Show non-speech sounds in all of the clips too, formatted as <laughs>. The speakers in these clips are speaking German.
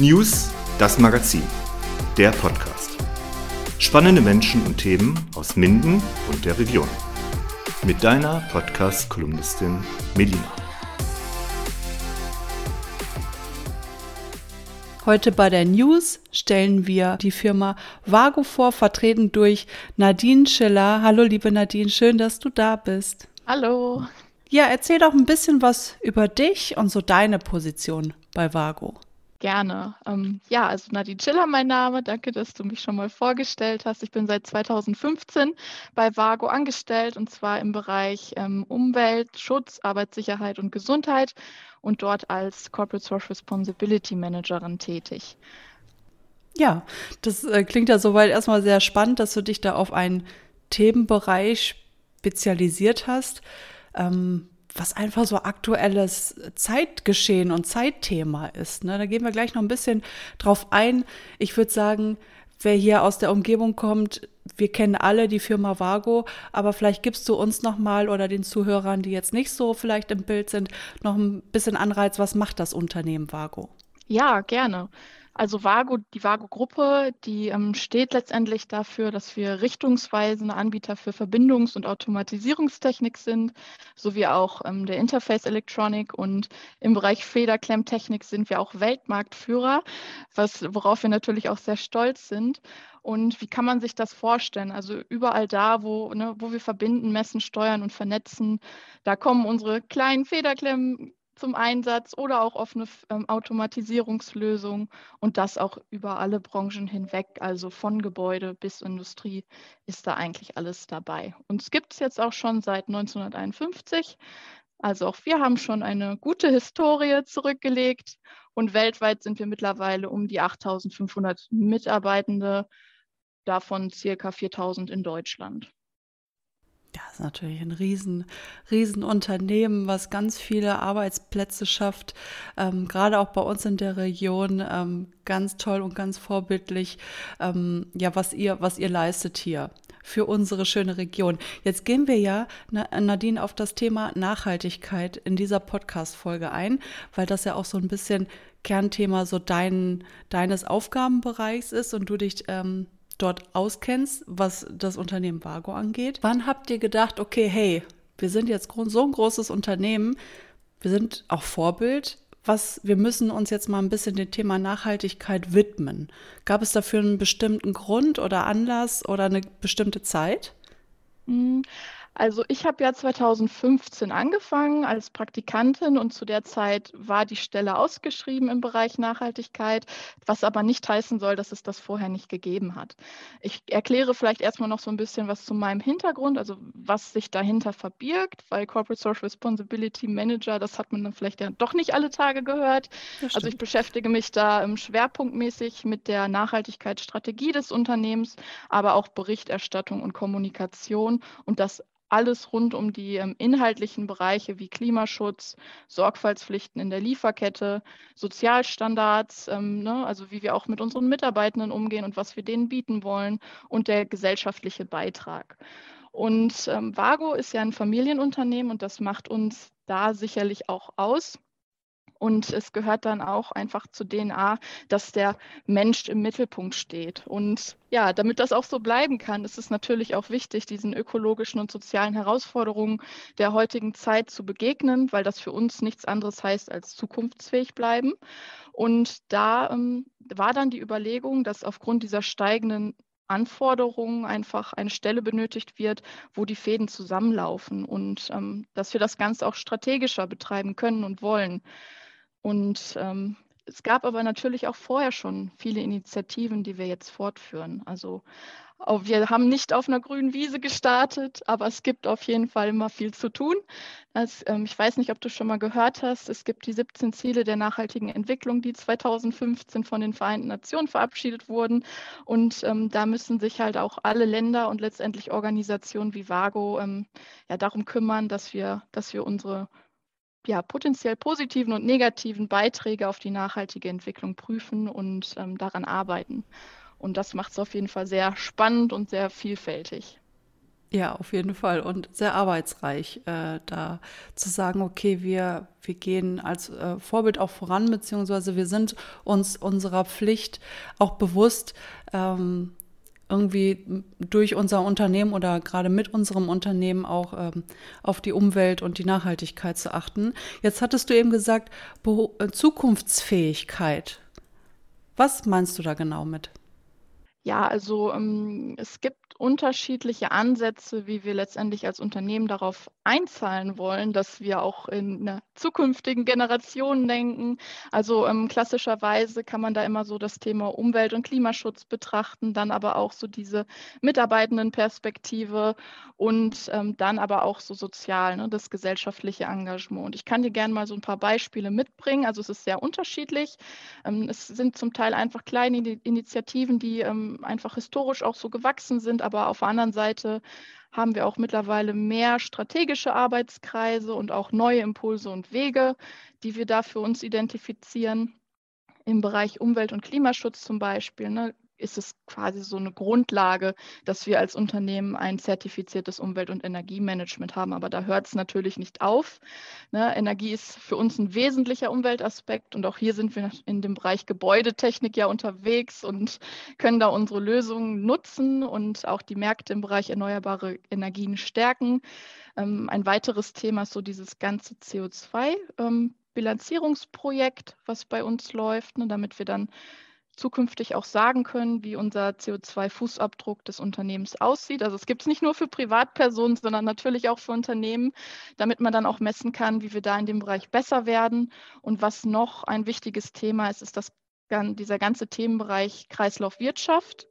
News, das Magazin, der Podcast. Spannende Menschen und Themen aus Minden und der Region. Mit deiner Podcast-Kolumnistin Melina. Heute bei der News stellen wir die Firma Vago vor, vertreten durch Nadine Schiller. Hallo liebe Nadine, schön, dass du da bist. Hallo. Ja, erzähl doch ein bisschen was über dich und so deine Position bei Vago. Gerne. Ähm, ja, also Nadine Schiller mein Name. Danke, dass du mich schon mal vorgestellt hast. Ich bin seit 2015 bei Vago angestellt und zwar im Bereich ähm, Umwelt, Schutz, Arbeitssicherheit und Gesundheit und dort als Corporate Social Responsibility Managerin tätig. Ja, das äh, klingt ja soweit erstmal sehr spannend, dass du dich da auf einen Themenbereich spezialisiert hast. Ähm, was einfach so aktuelles Zeitgeschehen und Zeitthema ist. Ne? Da gehen wir gleich noch ein bisschen drauf ein. Ich würde sagen, wer hier aus der Umgebung kommt, wir kennen alle die Firma Vago, aber vielleicht gibst du uns noch mal oder den Zuhörern, die jetzt nicht so vielleicht im Bild sind, noch ein bisschen Anreiz, was macht das Unternehmen Vago? Ja, gerne. Also Vago, die Vago-Gruppe, die ähm, steht letztendlich dafür, dass wir richtungsweisende Anbieter für Verbindungs- und Automatisierungstechnik sind, sowie auch ähm, der Interface Electronic und im Bereich Federklemmtechnik sind wir auch Weltmarktführer, was, worauf wir natürlich auch sehr stolz sind. Und wie kann man sich das vorstellen? Also überall da, wo, ne, wo wir verbinden, messen, steuern und vernetzen, da kommen unsere kleinen Federklemmen zum Einsatz oder auch offene ähm, Automatisierungslösungen und das auch über alle Branchen hinweg, also von Gebäude bis Industrie ist da eigentlich alles dabei. Und es gibt es jetzt auch schon seit 1951. Also auch wir haben schon eine gute Historie zurückgelegt und weltweit sind wir mittlerweile um die 8500 Mitarbeitende, davon circa 4000 in Deutschland. Ja, ist natürlich ein riesen, riesen Unternehmen, was ganz viele Arbeitsplätze schafft. Ähm, gerade auch bei uns in der Region ähm, ganz toll und ganz vorbildlich. Ähm, ja, was ihr, was ihr leistet hier für unsere schöne Region. Jetzt gehen wir ja, Nadine, auf das Thema Nachhaltigkeit in dieser Podcast-Folge ein, weil das ja auch so ein bisschen Kernthema so dein, deines Aufgabenbereichs ist und du dich ähm, dort auskennst, was das Unternehmen Vago angeht. Wann habt ihr gedacht, okay, hey, wir sind jetzt so ein großes Unternehmen, wir sind auch Vorbild, was, wir müssen uns jetzt mal ein bisschen dem Thema Nachhaltigkeit widmen. Gab es dafür einen bestimmten Grund oder Anlass oder eine bestimmte Zeit? Mhm. Also ich habe ja 2015 angefangen als Praktikantin und zu der Zeit war die Stelle ausgeschrieben im Bereich Nachhaltigkeit, was aber nicht heißen soll, dass es das vorher nicht gegeben hat. Ich erkläre vielleicht erstmal noch so ein bisschen was zu meinem Hintergrund, also was sich dahinter verbirgt, weil Corporate Social Responsibility Manager, das hat man dann vielleicht ja doch nicht alle Tage gehört. Also ich beschäftige mich da schwerpunktmäßig mit der Nachhaltigkeitsstrategie des Unternehmens, aber auch Berichterstattung und Kommunikation und das alles rund um die ähm, inhaltlichen Bereiche wie Klimaschutz, Sorgfaltspflichten in der Lieferkette, Sozialstandards, ähm, ne, also wie wir auch mit unseren Mitarbeitenden umgehen und was wir denen bieten wollen und der gesellschaftliche Beitrag. Und ähm, Vago ist ja ein Familienunternehmen und das macht uns da sicherlich auch aus. Und es gehört dann auch einfach zur DNA, dass der Mensch im Mittelpunkt steht. Und ja, damit das auch so bleiben kann, ist es natürlich auch wichtig, diesen ökologischen und sozialen Herausforderungen der heutigen Zeit zu begegnen, weil das für uns nichts anderes heißt als zukunftsfähig bleiben. Und da ähm, war dann die Überlegung, dass aufgrund dieser steigenden Anforderungen einfach eine Stelle benötigt wird, wo die Fäden zusammenlaufen und ähm, dass wir das Ganze auch strategischer betreiben können und wollen. Und ähm, es gab aber natürlich auch vorher schon viele Initiativen, die wir jetzt fortführen. Also wir haben nicht auf einer grünen Wiese gestartet, aber es gibt auf jeden Fall immer viel zu tun. Das, ähm, ich weiß nicht, ob du schon mal gehört hast, es gibt die 17 Ziele der nachhaltigen Entwicklung, die 2015 von den Vereinten Nationen verabschiedet wurden. Und ähm, da müssen sich halt auch alle Länder und letztendlich Organisationen wie Vago ähm, ja, darum kümmern, dass wir, dass wir unsere ja, potenziell positiven und negativen Beiträge auf die nachhaltige Entwicklung prüfen und ähm, daran arbeiten. Und das macht es auf jeden Fall sehr spannend und sehr vielfältig. Ja, auf jeden Fall und sehr arbeitsreich, äh, da zu sagen, okay, wir, wir gehen als äh, Vorbild auch voran, beziehungsweise wir sind uns unserer Pflicht auch bewusst, ähm, irgendwie durch unser Unternehmen oder gerade mit unserem Unternehmen auch ähm, auf die Umwelt und die Nachhaltigkeit zu achten. Jetzt hattest du eben gesagt, Be äh, Zukunftsfähigkeit. Was meinst du da genau mit? Ja, also ähm, es gibt unterschiedliche Ansätze, wie wir letztendlich als Unternehmen darauf einzahlen wollen, dass wir auch in einer zukünftigen Generation denken. Also ähm, klassischerweise kann man da immer so das Thema Umwelt- und Klimaschutz betrachten, dann aber auch so diese Mitarbeitendenperspektive und ähm, dann aber auch so sozial, ne, das gesellschaftliche Engagement. Und ich kann dir gerne mal so ein paar Beispiele mitbringen. Also es ist sehr unterschiedlich. Ähm, es sind zum Teil einfach kleine Initiativen, die ähm, einfach historisch auch so gewachsen sind, aber auf der anderen Seite haben wir auch mittlerweile mehr strategische Arbeitskreise und auch neue Impulse und Wege, die wir da für uns identifizieren. Im Bereich Umwelt- und Klimaschutz zum Beispiel ne, ist es quasi so eine Grundlage, dass wir als Unternehmen ein zertifiziertes Umwelt- und Energiemanagement haben. Aber da hört es natürlich nicht auf. Ne? Energie ist für uns ein wesentlicher Umweltaspekt und auch hier sind wir in dem Bereich Gebäudetechnik ja unterwegs und können da unsere Lösungen nutzen und auch die Märkte im Bereich erneuerbare Energien stärken. Ähm, ein weiteres Thema ist so dieses ganze CO2. Ähm, Bilanzierungsprojekt, was bei uns läuft, ne, damit wir dann zukünftig auch sagen können, wie unser CO2-Fußabdruck des Unternehmens aussieht. Also es gibt es nicht nur für Privatpersonen, sondern natürlich auch für Unternehmen, damit man dann auch messen kann, wie wir da in dem Bereich besser werden. Und was noch ein wichtiges Thema ist, ist das, dieser ganze Themenbereich Kreislaufwirtschaft.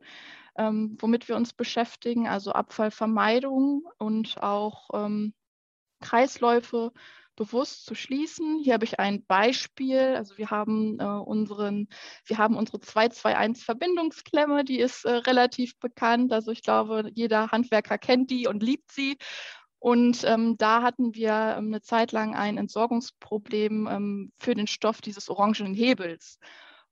Ähm, womit wir uns beschäftigen, also Abfallvermeidung und auch ähm, Kreisläufe bewusst zu schließen. Hier habe ich ein Beispiel. Also wir haben äh, unseren, wir haben unsere 221 Verbindungsklemme, die ist äh, relativ bekannt. Also ich glaube, jeder Handwerker kennt die und liebt sie. Und ähm, da hatten wir ähm, eine Zeit lang ein Entsorgungsproblem ähm, für den Stoff dieses orangenen Hebels.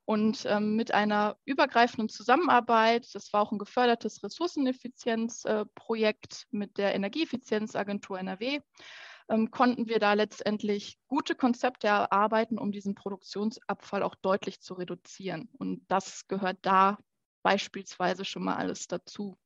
Und ähm, mit einer übergreifenden Zusammenarbeit, das war auch ein gefördertes Ressourceneffizienzprojekt äh, mit der Energieeffizienzagentur NRW, ähm, konnten wir da letztendlich gute Konzepte erarbeiten, um diesen Produktionsabfall auch deutlich zu reduzieren. Und das gehört da beispielsweise schon mal alles dazu.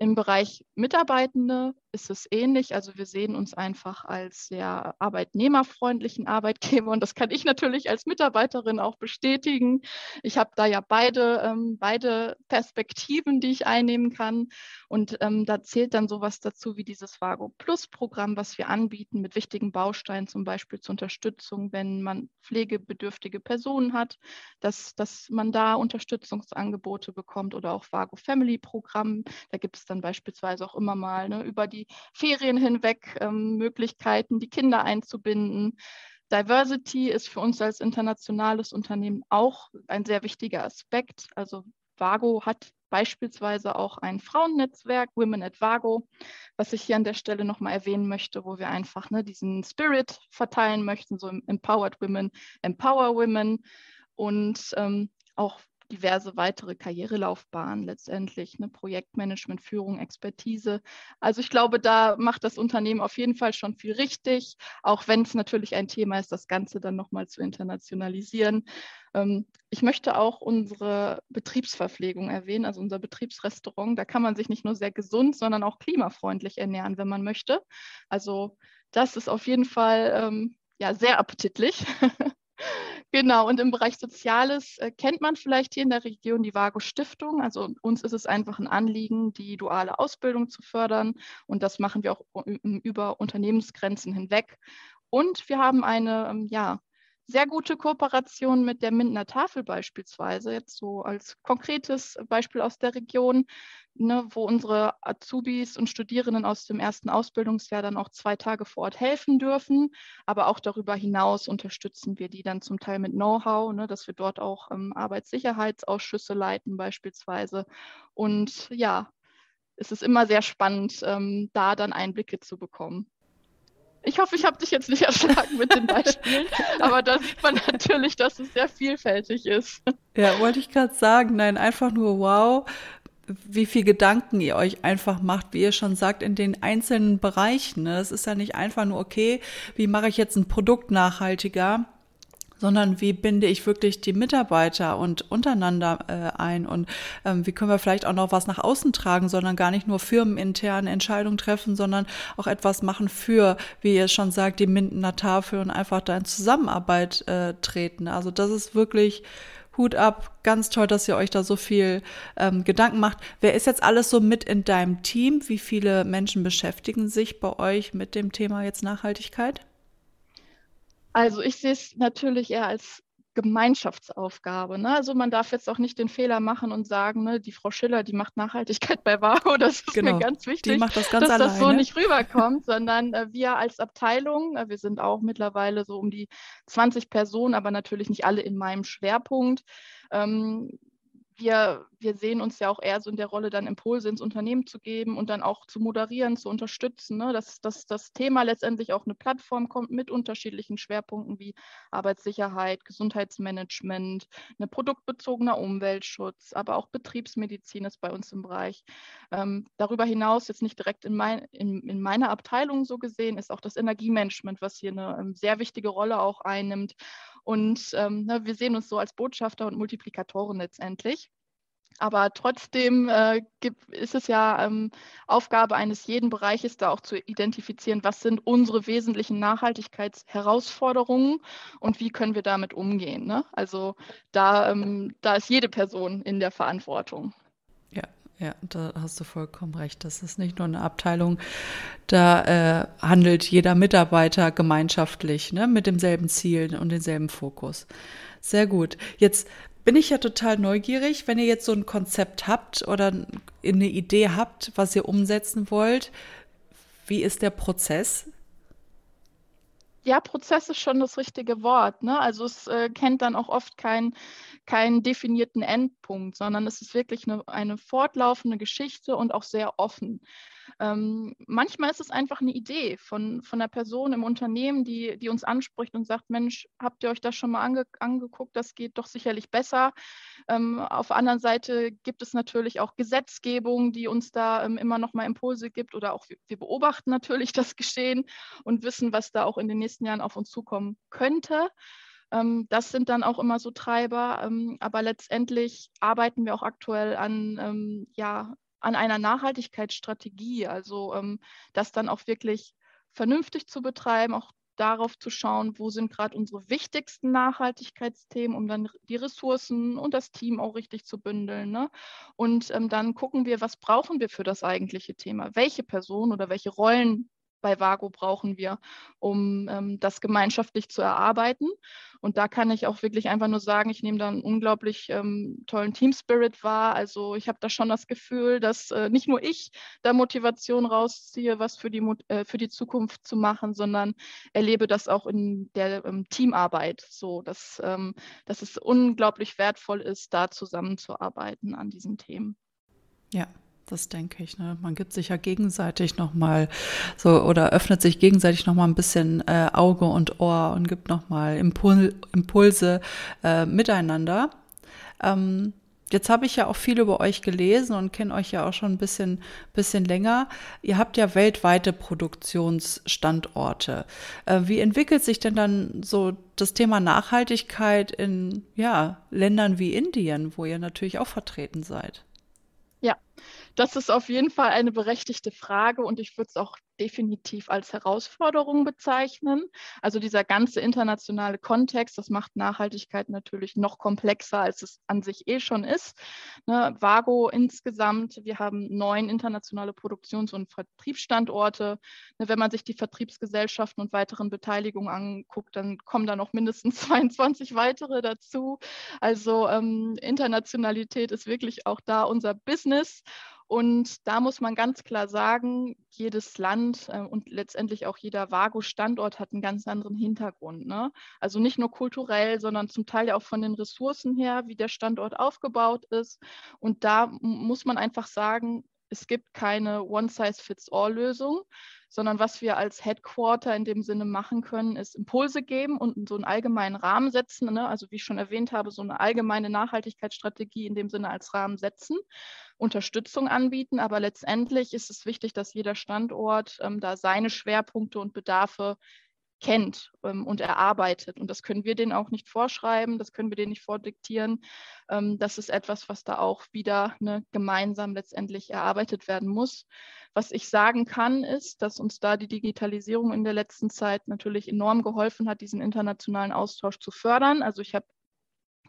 Im Bereich Mitarbeitende ist es ähnlich. Also wir sehen uns einfach als sehr arbeitnehmerfreundlichen Arbeitgeber und das kann ich natürlich als Mitarbeiterin auch bestätigen. Ich habe da ja beide, ähm, beide Perspektiven, die ich einnehmen kann und ähm, da zählt dann sowas dazu wie dieses Vago Plus Programm, was wir anbieten mit wichtigen Bausteinen, zum Beispiel zur Unterstützung, wenn man pflegebedürftige Personen hat, dass, dass man da Unterstützungsangebote bekommt oder auch Vago Family Programm. Da gibt es dann beispielsweise auch immer mal ne, über die Ferien hinweg ähm, Möglichkeiten, die Kinder einzubinden. Diversity ist für uns als internationales Unternehmen auch ein sehr wichtiger Aspekt. Also Vago hat beispielsweise auch ein Frauennetzwerk, Women at Vago, was ich hier an der Stelle nochmal erwähnen möchte, wo wir einfach ne, diesen Spirit verteilen möchten, so Empowered Women, Empower Women und ähm, auch diverse weitere Karrierelaufbahnen letztendlich, ne, Projektmanagement, Führung, Expertise. Also ich glaube, da macht das Unternehmen auf jeden Fall schon viel richtig, auch wenn es natürlich ein Thema ist, das Ganze dann nochmal zu internationalisieren. Ähm, ich möchte auch unsere Betriebsverpflegung erwähnen, also unser Betriebsrestaurant. Da kann man sich nicht nur sehr gesund, sondern auch klimafreundlich ernähren, wenn man möchte. Also das ist auf jeden Fall ähm, ja, sehr appetitlich. <laughs> Genau, und im Bereich Soziales äh, kennt man vielleicht hier in der Region die Vago Stiftung. Also uns ist es einfach ein Anliegen, die duale Ausbildung zu fördern. Und das machen wir auch über Unternehmensgrenzen hinweg. Und wir haben eine ähm, ja, sehr gute Kooperation mit der Mindener Tafel beispielsweise, jetzt so als konkretes Beispiel aus der Region, ne, wo unsere Azubis und Studierenden aus dem ersten Ausbildungsjahr dann auch zwei Tage vor Ort helfen dürfen. Aber auch darüber hinaus unterstützen wir die dann zum Teil mit Know-how, ne, dass wir dort auch ähm, Arbeitssicherheitsausschüsse leiten beispielsweise. Und ja, es ist immer sehr spannend, ähm, da dann Einblicke zu bekommen. Ich hoffe, ich habe dich jetzt nicht erschlagen mit den Beispielen, <laughs> aber da sieht man natürlich, dass es sehr vielfältig ist. Ja, wollte ich gerade sagen. Nein, einfach nur wow. wie viel Gedanken ihr euch einfach macht, wie ihr schon sagt, in den einzelnen Bereichen. Ne? Es ist ja nicht einfach nur, okay, wie mache ich jetzt ein Produkt nachhaltiger, sondern wie binde ich wirklich die Mitarbeiter und untereinander äh, ein und ähm, wie können wir vielleicht auch noch was nach außen tragen, sondern gar nicht nur firmeninterne Entscheidungen treffen, sondern auch etwas machen für, wie ihr schon sagt, die Mindener Tafel und einfach da in Zusammenarbeit äh, treten. Also das ist wirklich Hut ab, ganz toll, dass ihr euch da so viel ähm, Gedanken macht. Wer ist jetzt alles so mit in deinem Team? Wie viele Menschen beschäftigen sich bei euch mit dem Thema jetzt Nachhaltigkeit? Also ich sehe es natürlich eher als Gemeinschaftsaufgabe. Ne? Also man darf jetzt auch nicht den Fehler machen und sagen, ne, die Frau Schiller, die macht Nachhaltigkeit bei Vago, das ist genau. mir ganz wichtig, das ganz dass alleine. das so nicht rüberkommt, sondern äh, wir als Abteilung, äh, wir sind auch mittlerweile so um die 20 Personen, aber natürlich nicht alle in meinem Schwerpunkt. Ähm, wir, wir sehen uns ja auch eher so in der Rolle, dann Impulse ins Unternehmen zu geben und dann auch zu moderieren, zu unterstützen, ne? dass, dass das Thema letztendlich auch eine Plattform kommt mit unterschiedlichen Schwerpunkten wie Arbeitssicherheit, Gesundheitsmanagement, eine produktbezogener Umweltschutz, aber auch Betriebsmedizin ist bei uns im Bereich. Ähm, darüber hinaus, jetzt nicht direkt in, mein, in, in meiner Abteilung so gesehen, ist auch das Energiemanagement, was hier eine ähm, sehr wichtige Rolle auch einnimmt. Und ähm, ne, wir sehen uns so als Botschafter und Multiplikatoren letztendlich. Aber trotzdem äh, gibt, ist es ja ähm, Aufgabe eines jeden Bereiches, da auch zu identifizieren, was sind unsere wesentlichen Nachhaltigkeitsherausforderungen und wie können wir damit umgehen. Ne? Also da, ähm, da ist jede Person in der Verantwortung. Ja, da hast du vollkommen recht. Das ist nicht nur eine Abteilung, da äh, handelt jeder Mitarbeiter gemeinschaftlich ne, mit demselben Ziel und demselben Fokus. Sehr gut. Jetzt bin ich ja total neugierig, wenn ihr jetzt so ein Konzept habt oder eine Idee habt, was ihr umsetzen wollt. Wie ist der Prozess? Ja, Prozess ist schon das richtige Wort. Ne? Also es äh, kennt dann auch oft keinen keinen definierten Endpunkt, sondern es ist wirklich eine, eine fortlaufende Geschichte und auch sehr offen. Ähm, manchmal ist es einfach eine Idee von, von einer Person im Unternehmen, die, die uns anspricht und sagt, Mensch, habt ihr euch das schon mal ange, angeguckt? Das geht doch sicherlich besser. Ähm, auf der anderen Seite gibt es natürlich auch Gesetzgebung, die uns da ähm, immer noch mal Impulse gibt oder auch wir beobachten natürlich <laughs> das Geschehen und wissen, was da auch in den nächsten Jahren auf uns zukommen könnte. Ähm, das sind dann auch immer so Treiber. Ähm, aber letztendlich arbeiten wir auch aktuell an ähm, ja, an einer Nachhaltigkeitsstrategie, also ähm, das dann auch wirklich vernünftig zu betreiben, auch darauf zu schauen, wo sind gerade unsere wichtigsten Nachhaltigkeitsthemen, um dann die Ressourcen und das Team auch richtig zu bündeln. Ne? Und ähm, dann gucken wir, was brauchen wir für das eigentliche Thema? Welche Personen oder welche Rollen bei Vago brauchen wir, um ähm, das gemeinschaftlich zu erarbeiten. Und da kann ich auch wirklich einfach nur sagen, ich nehme da einen unglaublich ähm, tollen Team Spirit wahr. Also ich habe da schon das Gefühl, dass äh, nicht nur ich da Motivation rausziehe, was für die, äh, für die Zukunft zu machen, sondern erlebe das auch in der ähm, Teamarbeit so, dass, ähm, dass es unglaublich wertvoll ist, da zusammenzuarbeiten an diesen Themen. Ja, das denke ich. Ne? Man gibt sich ja gegenseitig nochmal so oder öffnet sich gegenseitig nochmal ein bisschen äh, Auge und Ohr und gibt nochmal Impul Impulse äh, miteinander. Ähm, Jetzt habe ich ja auch viel über euch gelesen und kenne euch ja auch schon ein bisschen, bisschen länger. Ihr habt ja weltweite Produktionsstandorte. Äh, wie entwickelt sich denn dann so das Thema Nachhaltigkeit in ja, Ländern wie Indien, wo ihr natürlich auch vertreten seid? Ja, das ist auf jeden Fall eine berechtigte Frage und ich würde es auch definitiv als Herausforderung bezeichnen. Also dieser ganze internationale Kontext, das macht Nachhaltigkeit natürlich noch komplexer, als es an sich eh schon ist. Ne, Vago insgesamt, wir haben neun internationale Produktions- und Vertriebsstandorte. Ne, wenn man sich die Vertriebsgesellschaften und weiteren Beteiligungen anguckt, dann kommen da noch mindestens <laughs> 22 weitere dazu. Also ähm, Internationalität ist wirklich auch da unser Business. Und da muss man ganz klar sagen, jedes Land äh, und letztendlich auch jeder Vago-Standort hat einen ganz anderen Hintergrund. Ne? Also nicht nur kulturell, sondern zum Teil ja auch von den Ressourcen her, wie der Standort aufgebaut ist. Und da muss man einfach sagen, es gibt keine One-Size-Fits-All-Lösung. Sondern was wir als Headquarter in dem Sinne machen können, ist Impulse geben und so einen allgemeinen Rahmen setzen. Ne? Also wie ich schon erwähnt habe, so eine allgemeine Nachhaltigkeitsstrategie in dem Sinne als Rahmen setzen, Unterstützung anbieten. Aber letztendlich ist es wichtig, dass jeder Standort ähm, da seine Schwerpunkte und Bedarfe kennt ähm, und erarbeitet. Und das können wir denen auch nicht vorschreiben, das können wir denen nicht vordiktieren. Ähm, das ist etwas, was da auch wieder ne, gemeinsam letztendlich erarbeitet werden muss. Was ich sagen kann, ist, dass uns da die Digitalisierung in der letzten Zeit natürlich enorm geholfen hat, diesen internationalen Austausch zu fördern. Also ich habe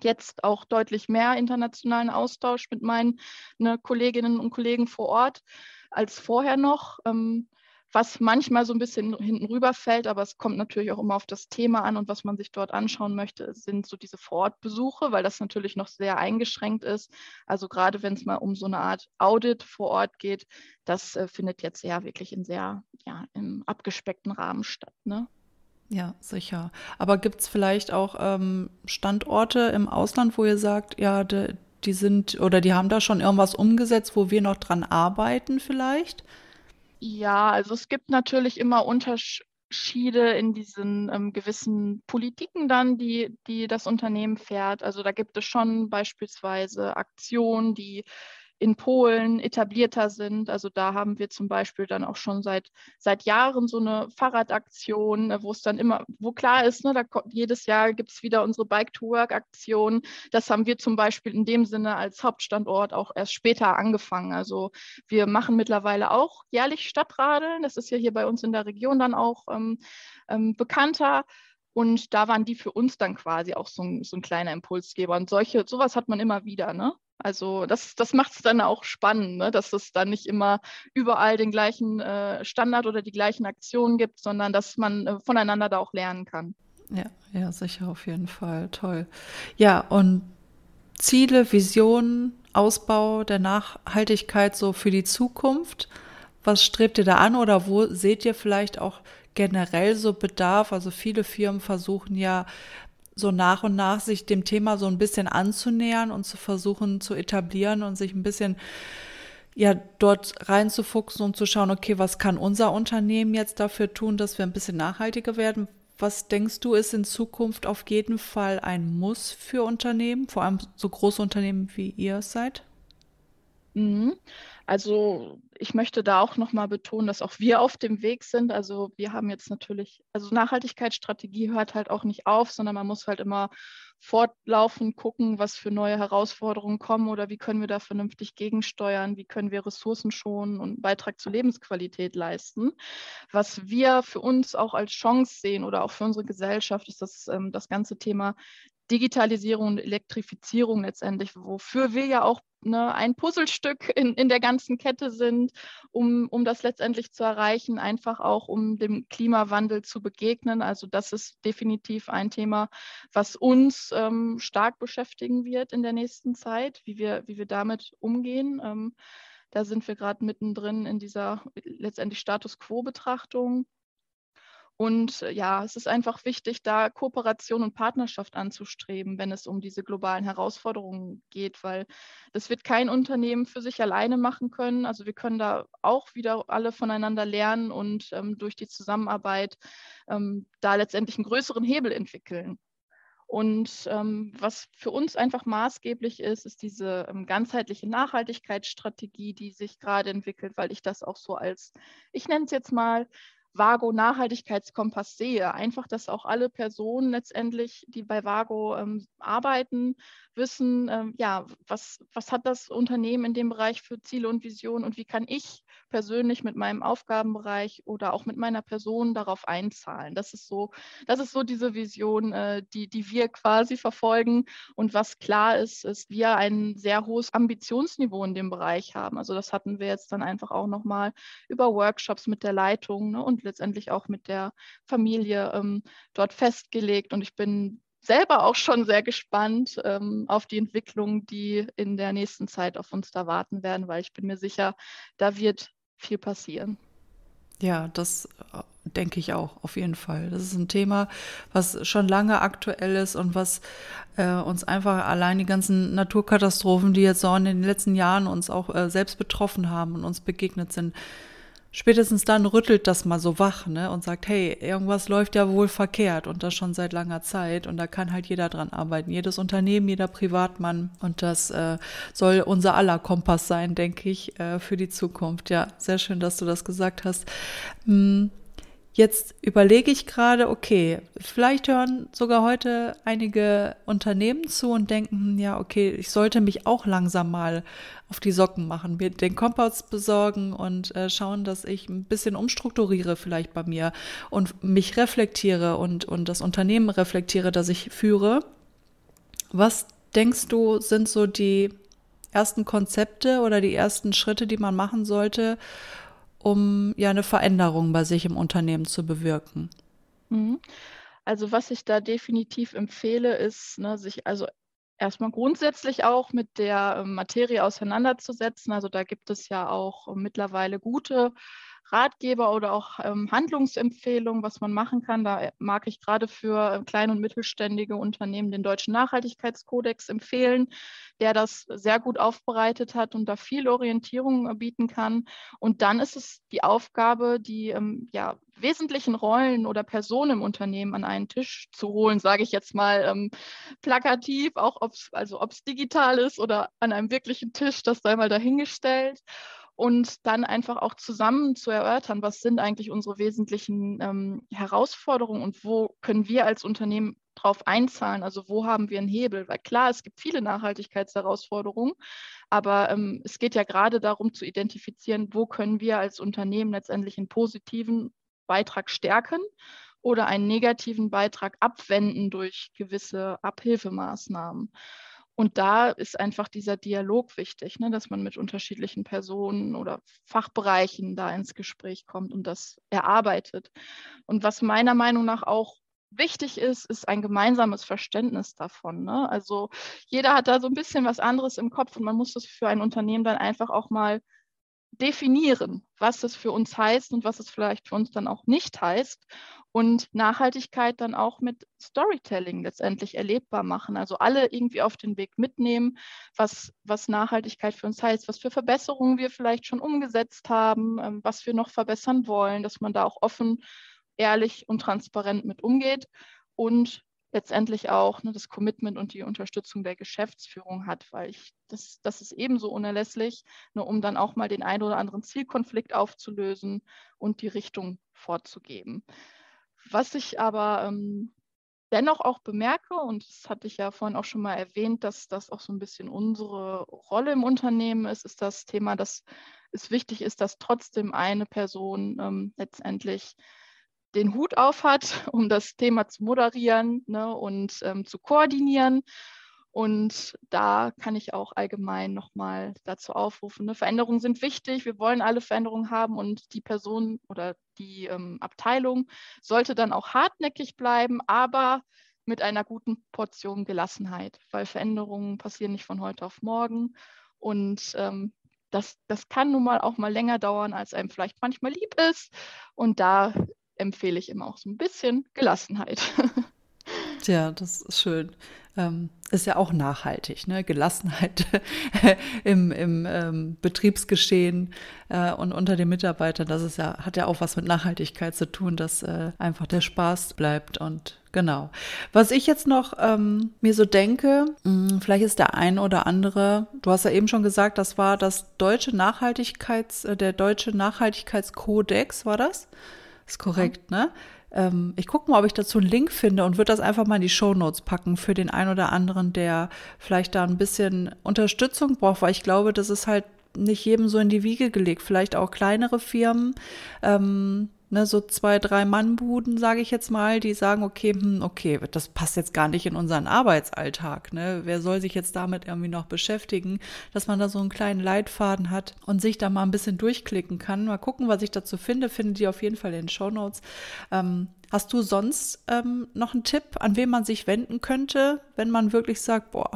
jetzt auch deutlich mehr internationalen Austausch mit meinen ne, Kolleginnen und Kollegen vor Ort als vorher noch. Ähm, was manchmal so ein bisschen hinten rüberfällt, aber es kommt natürlich auch immer auf das Thema an und was man sich dort anschauen möchte, sind so diese Vorortbesuche, weil das natürlich noch sehr eingeschränkt ist. Also gerade wenn es mal um so eine Art Audit vor Ort geht, das äh, findet jetzt ja wirklich in sehr, ja, im abgespeckten Rahmen statt. Ne? Ja, sicher. Aber gibt es vielleicht auch ähm, Standorte im Ausland, wo ihr sagt, ja, de, die sind oder die haben da schon irgendwas umgesetzt, wo wir noch dran arbeiten vielleicht? Ja, also es gibt natürlich immer Unterschiede in diesen ähm, gewissen Politiken dann, die, die das Unternehmen fährt. Also da gibt es schon beispielsweise Aktionen, die in Polen etablierter sind. Also da haben wir zum Beispiel dann auch schon seit, seit Jahren so eine Fahrradaktion, äh, wo es dann immer, wo klar ist, ne, da jedes Jahr gibt es wieder unsere Bike-to-Work-Aktion. Das haben wir zum Beispiel in dem Sinne als Hauptstandort auch erst später angefangen. Also wir machen mittlerweile auch jährlich Stadtradeln. Das ist ja hier bei uns in der Region dann auch ähm, ähm, bekannter. Und da waren die für uns dann quasi auch so ein, so ein kleiner Impulsgeber. Und solche, sowas hat man immer wieder, ne? Also das, das macht es dann auch spannend, ne? dass es dann nicht immer überall den gleichen äh, Standard oder die gleichen Aktionen gibt, sondern dass man äh, voneinander da auch lernen kann. Ja, ja, sicher auf jeden Fall. Toll. Ja, und Ziele, Visionen, Ausbau der Nachhaltigkeit so für die Zukunft. Was strebt ihr da an oder wo seht ihr vielleicht auch generell so Bedarf? Also viele Firmen versuchen ja so nach und nach sich dem Thema so ein bisschen anzunähern und zu versuchen zu etablieren und sich ein bisschen ja dort reinzufuchsen und zu schauen, okay, was kann unser Unternehmen jetzt dafür tun, dass wir ein bisschen nachhaltiger werden? Was denkst du, ist in Zukunft auf jeden Fall ein Muss für Unternehmen, vor allem so große Unternehmen wie ihr seid? Mhm. Also ich möchte da auch nochmal betonen, dass auch wir auf dem Weg sind. Also wir haben jetzt natürlich, also Nachhaltigkeitsstrategie hört halt auch nicht auf, sondern man muss halt immer fortlaufend gucken, was für neue Herausforderungen kommen oder wie können wir da vernünftig gegensteuern, wie können wir Ressourcen schonen und einen Beitrag zur Lebensqualität leisten. Was wir für uns auch als Chance sehen oder auch für unsere Gesellschaft, ist das, ähm, das ganze Thema Digitalisierung und Elektrifizierung letztendlich, wofür wir ja auch ne, ein Puzzlestück in, in der ganzen Kette sind, um, um das letztendlich zu erreichen, einfach auch um dem Klimawandel zu begegnen. Also das ist definitiv ein Thema, was uns ähm, stark beschäftigen wird in der nächsten Zeit, wie wir, wie wir damit umgehen. Ähm, da sind wir gerade mittendrin in dieser letztendlich Status quo-Betrachtung. Und äh, ja, es ist einfach wichtig, da Kooperation und Partnerschaft anzustreben, wenn es um diese globalen Herausforderungen geht, weil das wird kein Unternehmen für sich alleine machen können. Also wir können da auch wieder alle voneinander lernen und ähm, durch die Zusammenarbeit ähm, da letztendlich einen größeren Hebel entwickeln. Und ähm, was für uns einfach maßgeblich ist, ist diese ähm, ganzheitliche Nachhaltigkeitsstrategie, die sich gerade entwickelt, weil ich das auch so als, ich nenne es jetzt mal, Vago Nachhaltigkeitskompass sehe. Einfach, dass auch alle Personen letztendlich, die bei Vago ähm, arbeiten, wissen, ähm, ja, was, was hat das Unternehmen in dem Bereich für Ziele und Visionen und wie kann ich persönlich mit meinem Aufgabenbereich oder auch mit meiner Person darauf einzahlen. Das ist so, das ist so diese Vision, äh, die, die wir quasi verfolgen. Und was klar ist, ist, wir ein sehr hohes Ambitionsniveau in dem Bereich haben. Also das hatten wir jetzt dann einfach auch nochmal über Workshops mit der Leitung ne, und letztendlich auch mit der Familie ähm, dort festgelegt. Und ich bin selber auch schon sehr gespannt ähm, auf die Entwicklung, die in der nächsten Zeit auf uns da warten werden, weil ich bin mir sicher, da wird viel passieren. Ja, das äh, denke ich auch, auf jeden Fall. Das ist ein Thema, was schon lange aktuell ist und was äh, uns einfach allein die ganzen Naturkatastrophen, die jetzt so in den letzten Jahren uns auch äh, selbst betroffen haben und uns begegnet sind, spätestens dann rüttelt das mal so wach, ne, und sagt, hey, irgendwas läuft ja wohl verkehrt und das schon seit langer Zeit und da kann halt jeder dran arbeiten, jedes Unternehmen, jeder Privatmann und das äh, soll unser aller Kompass sein, denke ich, äh, für die Zukunft. Ja, sehr schön, dass du das gesagt hast. Hm, Jetzt überlege ich gerade, okay, vielleicht hören sogar heute einige Unternehmen zu und denken, hm, ja, okay, ich sollte mich auch langsam mal auf die Socken machen, mir den Kompass besorgen und äh, schauen, dass ich ein bisschen umstrukturiere vielleicht bei mir und mich reflektiere und, und das Unternehmen reflektiere, das ich führe. Was denkst du, sind so die ersten Konzepte oder die ersten Schritte, die man machen sollte, um ja eine Veränderung bei sich im Unternehmen zu bewirken? Mhm. Also was ich da definitiv empfehle, ist, ne, sich also erstmal grundsätzlich auch mit der ähm, Materie auseinanderzusetzen. Also da gibt es ja auch mittlerweile gute Ratgeber oder auch ähm, Handlungsempfehlungen, was man machen kann. Da mag ich gerade für äh, kleine und mittelständige Unternehmen den Deutschen Nachhaltigkeitskodex empfehlen, der das sehr gut aufbereitet hat und da viel Orientierung äh, bieten kann. Und dann ist es die Aufgabe, die ähm, ja, wesentlichen Rollen oder Personen im Unternehmen an einen Tisch zu holen, sage ich jetzt mal ähm, plakativ, auch ob es also digital ist oder an einem wirklichen Tisch, das sei mal dahingestellt und dann einfach auch zusammen zu erörtern, was sind eigentlich unsere wesentlichen ähm, Herausforderungen und wo können wir als Unternehmen drauf einzahlen, also wo haben wir einen Hebel, weil klar, es gibt viele Nachhaltigkeitsherausforderungen, aber ähm, es geht ja gerade darum zu identifizieren, wo können wir als Unternehmen letztendlich einen positiven Beitrag stärken oder einen negativen Beitrag abwenden durch gewisse Abhilfemaßnahmen. Und da ist einfach dieser Dialog wichtig, ne, dass man mit unterschiedlichen Personen oder Fachbereichen da ins Gespräch kommt und das erarbeitet. Und was meiner Meinung nach auch wichtig ist, ist ein gemeinsames Verständnis davon. Ne? Also jeder hat da so ein bisschen was anderes im Kopf und man muss das für ein Unternehmen dann einfach auch mal definieren, was das für uns heißt und was es vielleicht für uns dann auch nicht heißt und Nachhaltigkeit dann auch mit Storytelling letztendlich erlebbar machen. Also alle irgendwie auf den Weg mitnehmen, was, was Nachhaltigkeit für uns heißt, was für Verbesserungen wir vielleicht schon umgesetzt haben, ähm, was wir noch verbessern wollen, dass man da auch offen, ehrlich und transparent mit umgeht und letztendlich auch ne, das Commitment und die Unterstützung der Geschäftsführung hat, weil ich das, das ist ebenso unerlässlich, ne, um dann auch mal den einen oder anderen Zielkonflikt aufzulösen und die Richtung vorzugeben. Was ich aber ähm, dennoch auch bemerke, und das hatte ich ja vorhin auch schon mal erwähnt, dass das auch so ein bisschen unsere Rolle im Unternehmen ist, ist das Thema, dass es wichtig ist, dass trotzdem eine Person ähm, letztendlich den Hut auf hat, <laughs> um das Thema zu moderieren ne, und ähm, zu koordinieren. Und da kann ich auch allgemein nochmal dazu aufrufen. Ne? Veränderungen sind wichtig. Wir wollen alle Veränderungen haben und die Person oder die ähm, Abteilung sollte dann auch hartnäckig bleiben, aber mit einer guten Portion Gelassenheit, weil Veränderungen passieren nicht von heute auf morgen. Und ähm, das, das kann nun mal auch mal länger dauern, als einem vielleicht manchmal lieb ist. Und da empfehle ich immer auch so ein bisschen Gelassenheit. <laughs> Tja, das ist schön. Ähm, ist ja auch nachhaltig, ne? Gelassenheit <laughs> im, im ähm, Betriebsgeschehen äh, und unter den Mitarbeitern. Das ist ja, hat ja auch was mit Nachhaltigkeit zu tun, dass äh, einfach der Spaß bleibt und genau. Was ich jetzt noch ähm, mir so denke, mh, hm, vielleicht ist der ein oder andere, du hast ja eben schon gesagt, das war das deutsche Nachhaltigkeits, äh, der deutsche Nachhaltigkeitskodex, war das? Ist korrekt, ja. ne? Ähm, ich gucke mal, ob ich dazu einen Link finde und würde das einfach mal in die Show Notes packen für den einen oder anderen, der vielleicht da ein bisschen Unterstützung braucht, weil ich glaube, das ist halt nicht jedem so in die Wiege gelegt. Vielleicht auch kleinere Firmen. Ähm, ne, so zwei, drei Mannbuden, sage ich jetzt mal, die sagen, okay, hm, okay, das passt jetzt gar nicht in unseren Arbeitsalltag. Ne? Wer soll sich jetzt damit irgendwie noch beschäftigen, dass man da so einen kleinen Leitfaden hat und sich da mal ein bisschen durchklicken kann. Mal gucken, was ich dazu finde. Findet ihr auf jeden Fall in den Show Notes. Ähm, hast du sonst ähm, noch einen Tipp, an wen man sich wenden könnte, wenn man wirklich sagt, boah,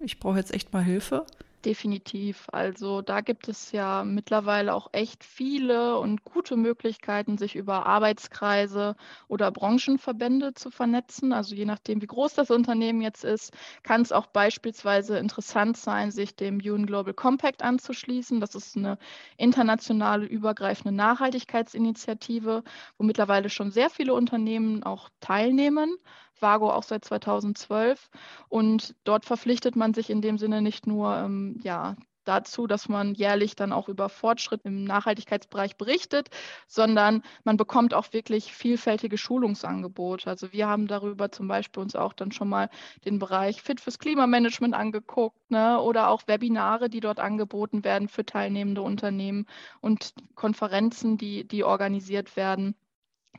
ich brauche jetzt echt mal Hilfe? Definitiv. Also da gibt es ja mittlerweile auch echt viele und gute Möglichkeiten, sich über Arbeitskreise oder Branchenverbände zu vernetzen. Also je nachdem, wie groß das Unternehmen jetzt ist, kann es auch beispielsweise interessant sein, sich dem UN Global Compact anzuschließen. Das ist eine internationale übergreifende Nachhaltigkeitsinitiative, wo mittlerweile schon sehr viele Unternehmen auch teilnehmen. Vago auch seit 2012. Und dort verpflichtet man sich in dem Sinne nicht nur ähm, ja, dazu, dass man jährlich dann auch über Fortschritt im Nachhaltigkeitsbereich berichtet, sondern man bekommt auch wirklich vielfältige Schulungsangebote. Also wir haben darüber zum Beispiel uns auch dann schon mal den Bereich Fit fürs Klimamanagement angeguckt ne? oder auch Webinare, die dort angeboten werden für teilnehmende Unternehmen und Konferenzen, die, die organisiert werden.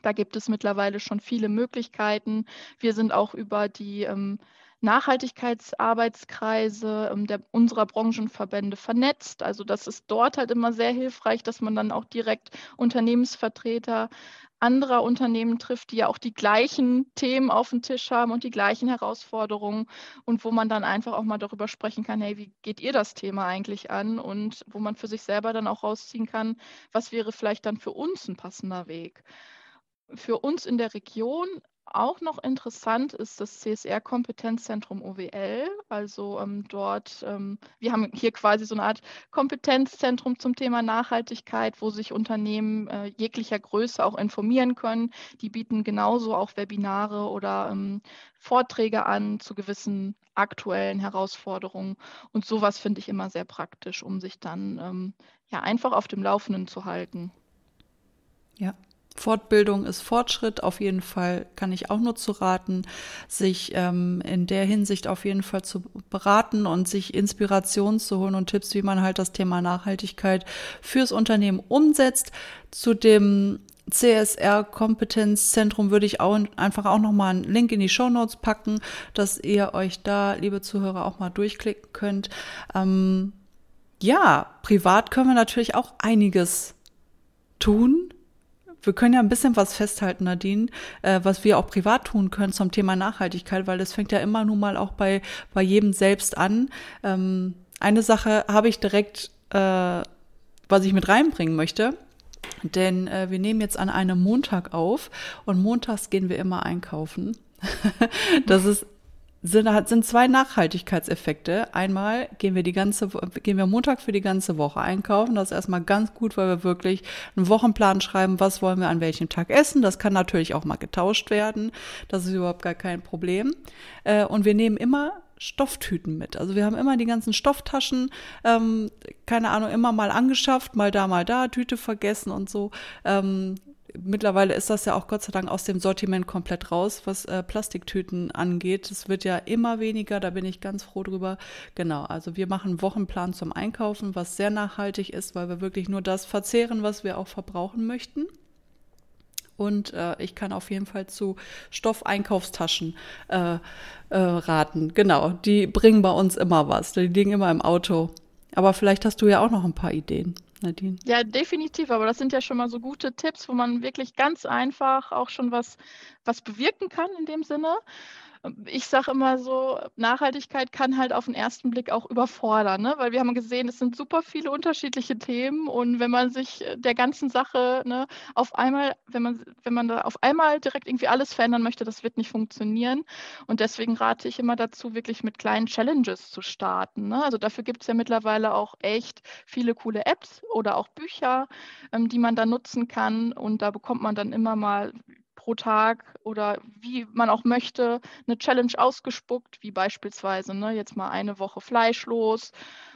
Da gibt es mittlerweile schon viele Möglichkeiten. Wir sind auch über die ähm, Nachhaltigkeitsarbeitskreise ähm, der, unserer Branchenverbände vernetzt. Also das ist dort halt immer sehr hilfreich, dass man dann auch direkt Unternehmensvertreter anderer Unternehmen trifft, die ja auch die gleichen Themen auf dem Tisch haben und die gleichen Herausforderungen und wo man dann einfach auch mal darüber sprechen kann, hey, wie geht ihr das Thema eigentlich an und wo man für sich selber dann auch rausziehen kann, was wäre vielleicht dann für uns ein passender Weg für uns in der Region auch noch interessant ist das CSR-Kompetenzzentrum OWL. Also ähm, dort, ähm, wir haben hier quasi so eine Art Kompetenzzentrum zum Thema Nachhaltigkeit, wo sich Unternehmen äh, jeglicher Größe auch informieren können. Die bieten genauso auch Webinare oder ähm, Vorträge an zu gewissen aktuellen Herausforderungen. Und sowas finde ich immer sehr praktisch, um sich dann ähm, ja einfach auf dem Laufenden zu halten. Ja, Fortbildung ist Fortschritt, auf jeden Fall kann ich auch nur zu raten, sich ähm, in der Hinsicht auf jeden Fall zu beraten und sich Inspiration zu holen und Tipps, wie man halt das Thema Nachhaltigkeit fürs Unternehmen umsetzt. Zu dem CSR-Kompetenzzentrum würde ich auch einfach auch nochmal einen Link in die Show Notes packen, dass ihr euch da, liebe Zuhörer, auch mal durchklicken könnt. Ähm, ja, privat können wir natürlich auch einiges tun wir können ja ein bisschen was festhalten, Nadine, äh, was wir auch privat tun können zum Thema Nachhaltigkeit, weil das fängt ja immer nun mal auch bei, bei jedem selbst an. Ähm, eine Sache habe ich direkt, äh, was ich mit reinbringen möchte. Denn äh, wir nehmen jetzt an einem Montag auf und montags gehen wir immer einkaufen. <laughs> das ist sind, sind zwei Nachhaltigkeitseffekte. Einmal gehen wir die ganze, gehen wir Montag für die ganze Woche einkaufen. Das ist erstmal ganz gut, weil wir wirklich einen Wochenplan schreiben, was wollen wir an welchem Tag essen. Das kann natürlich auch mal getauscht werden. Das ist überhaupt gar kein Problem. Äh, und wir nehmen immer Stofftüten mit. Also wir haben immer die ganzen Stofftaschen, ähm, keine Ahnung, immer mal angeschafft, mal da, mal da, Tüte vergessen und so. Ähm, mittlerweile ist das ja auch Gott sei Dank aus dem Sortiment komplett raus, was äh, Plastiktüten angeht. Es wird ja immer weniger, da bin ich ganz froh drüber. Genau, also wir machen Wochenplan zum Einkaufen, was sehr nachhaltig ist, weil wir wirklich nur das verzehren, was wir auch verbrauchen möchten. Und äh, ich kann auf jeden Fall zu Stoffeinkaufstaschen äh, äh, raten. Genau, die bringen bei uns immer was. Die liegen immer im Auto. Aber vielleicht hast du ja auch noch ein paar Ideen. Nadine. Ja, definitiv, aber das sind ja schon mal so gute Tipps, wo man wirklich ganz einfach auch schon was, was bewirken kann in dem Sinne ich sage immer so, Nachhaltigkeit kann halt auf den ersten Blick auch überfordern, ne? weil wir haben gesehen, es sind super viele unterschiedliche Themen und wenn man sich der ganzen Sache ne, auf einmal, wenn man, wenn man da auf einmal direkt irgendwie alles verändern möchte, das wird nicht funktionieren. Und deswegen rate ich immer dazu, wirklich mit kleinen Challenges zu starten. Ne? Also dafür gibt es ja mittlerweile auch echt viele coole Apps oder auch Bücher, ähm, die man da nutzen kann. Und da bekommt man dann immer mal pro Tag oder wie man auch möchte, eine Challenge ausgespuckt, wie beispielsweise ne, jetzt mal eine Woche fleischlos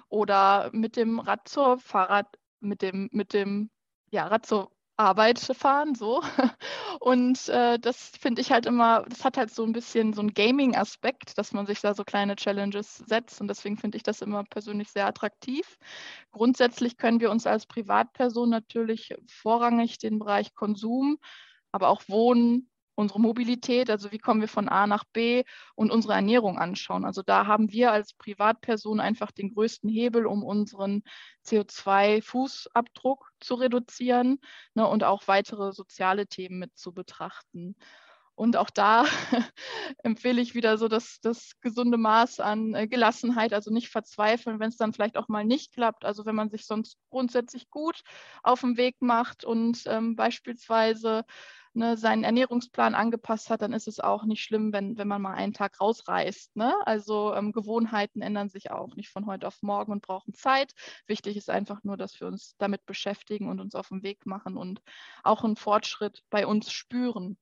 oder mit dem Rad zur Fahrrad, mit dem, mit dem ja, Rad zur Arbeit fahren, so. <laughs> Und äh, das finde ich halt immer, das hat halt so ein bisschen so einen Gaming-Aspekt, dass man sich da so kleine Challenges setzt. Und deswegen finde ich das immer persönlich sehr attraktiv. Grundsätzlich können wir uns als Privatperson natürlich vorrangig den Bereich Konsum aber auch Wohnen, unsere Mobilität, also wie kommen wir von A nach B und unsere Ernährung anschauen. Also da haben wir als Privatperson einfach den größten Hebel, um unseren CO2-Fußabdruck zu reduzieren ne, und auch weitere soziale Themen mit zu betrachten. Und auch da <laughs> empfehle ich wieder so das, das gesunde Maß an äh, Gelassenheit, also nicht verzweifeln, wenn es dann vielleicht auch mal nicht klappt. Also wenn man sich sonst grundsätzlich gut auf den Weg macht und ähm, beispielsweise ne, seinen Ernährungsplan angepasst hat, dann ist es auch nicht schlimm, wenn, wenn man mal einen Tag rausreist. Ne? Also ähm, Gewohnheiten ändern sich auch nicht von heute auf morgen und brauchen Zeit. Wichtig ist einfach nur, dass wir uns damit beschäftigen und uns auf den Weg machen und auch einen Fortschritt bei uns spüren.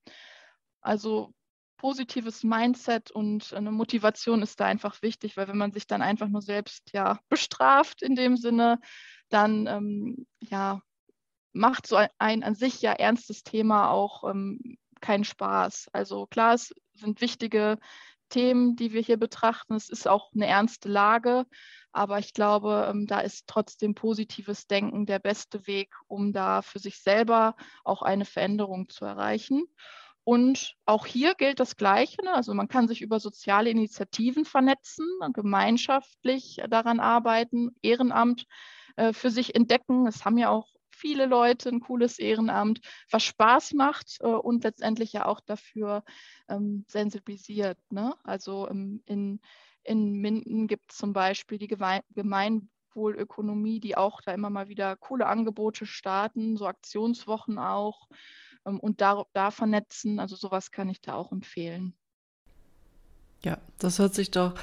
Also positives Mindset und eine Motivation ist da einfach wichtig, weil wenn man sich dann einfach nur selbst ja bestraft in dem Sinne, dann ähm, ja macht so ein an sich ja ernstes Thema auch ähm, keinen Spaß. Also klar, es sind wichtige Themen, die wir hier betrachten. Es ist auch eine ernste Lage, aber ich glaube, ähm, da ist trotzdem positives Denken der beste Weg, um da für sich selber auch eine Veränderung zu erreichen. Und auch hier gilt das Gleiche. Ne? Also man kann sich über soziale Initiativen vernetzen, gemeinschaftlich daran arbeiten, Ehrenamt äh, für sich entdecken. Es haben ja auch viele Leute ein cooles Ehrenamt, was Spaß macht äh, und letztendlich ja auch dafür ähm, sensibilisiert. Ne? Also ähm, in, in Minden gibt es zum Beispiel die Gemeinwohlökonomie, die auch da immer mal wieder coole Angebote starten, so Aktionswochen auch ähm, und da, da vernetzen. Also sowas kann ich da auch empfehlen. Ja, das hört sich doch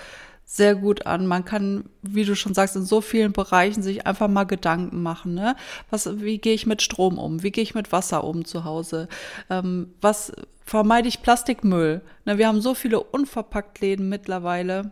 sehr gut an. Man kann, wie du schon sagst, in so vielen Bereichen sich einfach mal Gedanken machen. Ne? Was, wie gehe ich mit Strom um? Wie gehe ich mit Wasser um zu Hause? Ähm, was vermeide ich Plastikmüll? Ne, wir haben so viele Unverpacktläden mittlerweile.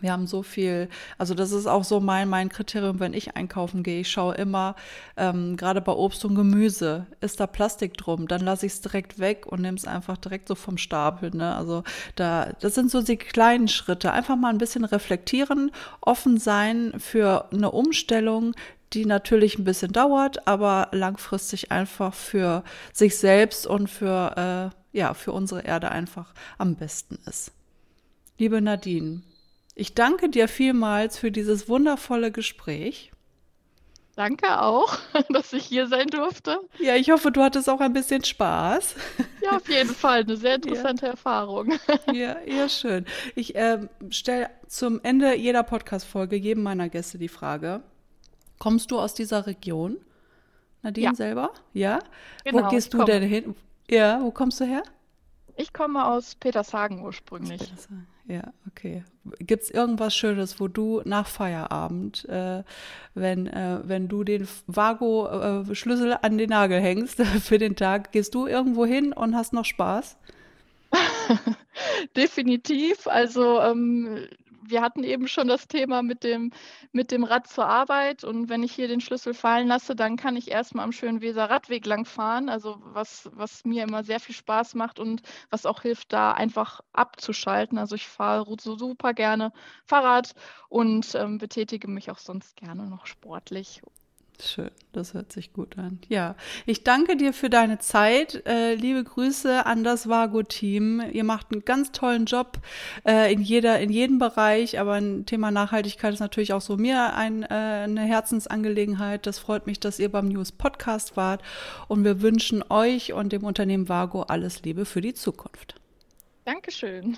Wir haben so viel, also das ist auch so mein, mein Kriterium, wenn ich einkaufen gehe. Ich schaue immer, ähm, gerade bei Obst und Gemüse, ist da Plastik drum, dann lasse ich es direkt weg und nehme es einfach direkt so vom Stapel. Ne? Also da, das sind so die kleinen Schritte. Einfach mal ein bisschen reflektieren, offen sein für eine Umstellung, die natürlich ein bisschen dauert, aber langfristig einfach für sich selbst und für, äh, ja, für unsere Erde einfach am besten ist. Liebe Nadine, ich danke dir vielmals für dieses wundervolle Gespräch. Danke auch, <laughs> dass ich hier sein durfte. Ja, ich hoffe, du hattest auch ein bisschen Spaß. Ja, auf jeden <laughs> Fall. Eine sehr interessante ja. Erfahrung. <laughs> Ja, ja, schön. Ich äh, stelle zum Ende jeder Podcast-Folge jedem meiner Gäste die Frage: Kommst du aus dieser Region? Nadine ja. selber? Ja? Genau, wo gehst du denn hin? Ja, wo kommst du her? Ich komme aus Petershagen ursprünglich. Petershagen. Ja, okay. Gibt es irgendwas Schönes, wo du nach Feierabend, äh, wenn, äh, wenn du den Vago-Schlüssel äh, an den Nagel hängst <laughs> für den Tag, gehst du irgendwo hin und hast noch Spaß? <laughs> Definitiv. Also ähm, wir hatten eben schon das Thema mit dem, mit dem Rad zur Arbeit. Und wenn ich hier den Schlüssel fallen lasse, dann kann ich erstmal am schönen Weser Radweg lang fahren. Also was, was mir immer sehr viel Spaß macht und was auch hilft, da einfach abzuschalten. Also ich fahre so super gerne Fahrrad und ähm, betätige mich auch sonst gerne noch sportlich. Schön, das hört sich gut an. Ja, ich danke dir für deine Zeit. Äh, liebe Grüße an das Vago-Team. Ihr macht einen ganz tollen Job äh, in, jeder, in jedem Bereich, aber ein Thema Nachhaltigkeit ist natürlich auch so mir ein, äh, eine Herzensangelegenheit. Das freut mich, dass ihr beim News Podcast wart und wir wünschen euch und dem Unternehmen Vago alles Liebe für die Zukunft. Dankeschön.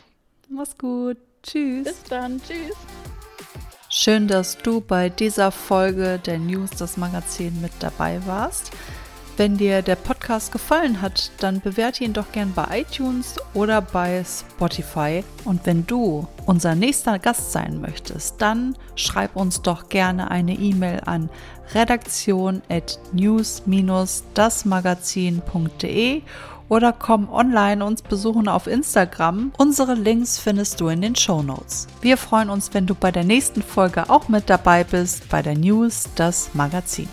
Mach's gut. Tschüss. Bis dann. Tschüss. Schön, dass du bei dieser Folge der News das Magazin mit dabei warst. Wenn dir der Podcast gefallen hat, dann bewerte ihn doch gern bei iTunes oder bei Spotify. Und wenn du unser nächster Gast sein möchtest, dann schreib uns doch gerne eine E-Mail an redaktion at news-dasmagazin.de oder komm online uns besuchen auf Instagram. Unsere Links findest du in den Show Notes. Wir freuen uns, wenn du bei der nächsten Folge auch mit dabei bist bei der News, das Magazin.